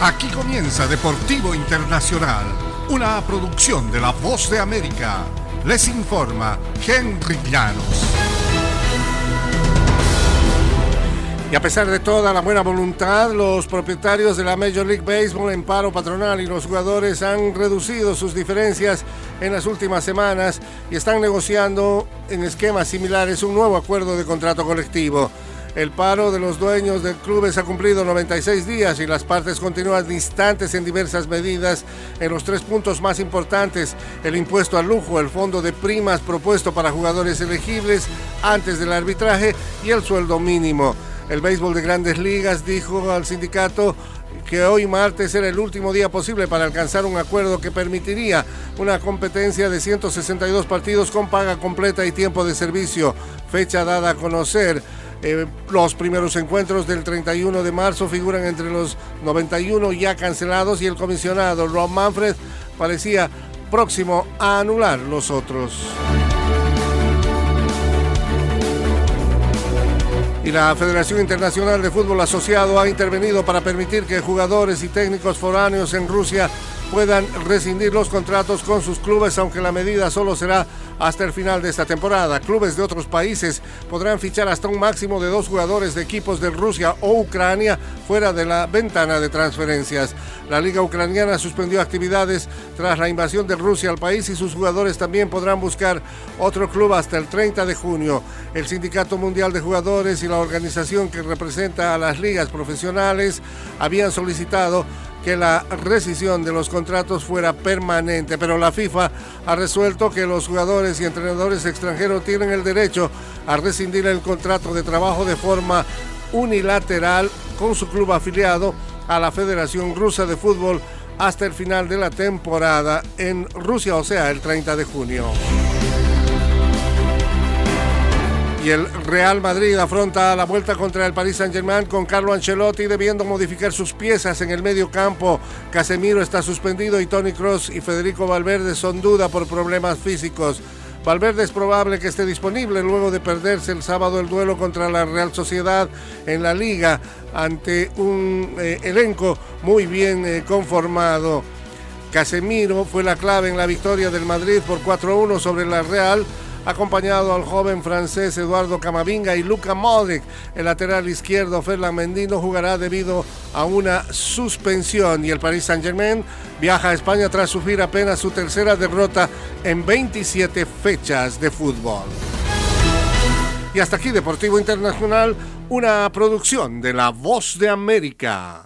Aquí comienza Deportivo Internacional, una producción de La Voz de América. Les informa Henry Llanos. Y a pesar de toda la buena voluntad, los propietarios de la Major League Baseball en paro patronal y los jugadores han reducido sus diferencias en las últimas semanas y están negociando en esquemas similares un nuevo acuerdo de contrato colectivo. El paro de los dueños de clubes ha cumplido 96 días y las partes continúan distantes en diversas medidas en los tres puntos más importantes, el impuesto al lujo, el fondo de primas propuesto para jugadores elegibles antes del arbitraje y el sueldo mínimo. El béisbol de grandes ligas dijo al sindicato que hoy martes era el último día posible para alcanzar un acuerdo que permitiría una competencia de 162 partidos con paga completa y tiempo de servicio, fecha dada a conocer. Eh, los primeros encuentros del 31 de marzo figuran entre los 91 ya cancelados y el comisionado Rob Manfred parecía próximo a anular los otros. Y la Federación Internacional de Fútbol Asociado ha intervenido para permitir que jugadores y técnicos foráneos en Rusia puedan rescindir los contratos con sus clubes, aunque la medida solo será hasta el final de esta temporada. Clubes de otros países podrán fichar hasta un máximo de dos jugadores de equipos de Rusia o Ucrania fuera de la ventana de transferencias. La liga ucraniana suspendió actividades tras la invasión de Rusia al país y sus jugadores también podrán buscar otro club hasta el 30 de junio. El Sindicato Mundial de Jugadores y la organización que representa a las ligas profesionales habían solicitado que la rescisión de los contratos fuera permanente, pero la FIFA ha resuelto que los jugadores y entrenadores extranjeros tienen el derecho a rescindir el contrato de trabajo de forma unilateral con su club afiliado a la Federación Rusa de Fútbol hasta el final de la temporada en Rusia, o sea, el 30 de junio. Y el Real Madrid afronta la vuelta contra el Paris Saint-Germain con Carlo Ancelotti debiendo modificar sus piezas en el medio campo. Casemiro está suspendido y Tony Cross y Federico Valverde son duda por problemas físicos. Valverde es probable que esté disponible luego de perderse el sábado el duelo contra la Real Sociedad en la liga ante un eh, elenco muy bien eh, conformado. Casemiro fue la clave en la victoria del Madrid por 4-1 sobre la Real acompañado al joven francés Eduardo Camavinga y Luca Modric. El lateral izquierdo Ferland Mendy no jugará debido a una suspensión y el Paris Saint-Germain viaja a España tras sufrir apenas su tercera derrota en 27 fechas de fútbol. Y hasta aquí Deportivo Internacional, una producción de La Voz de América.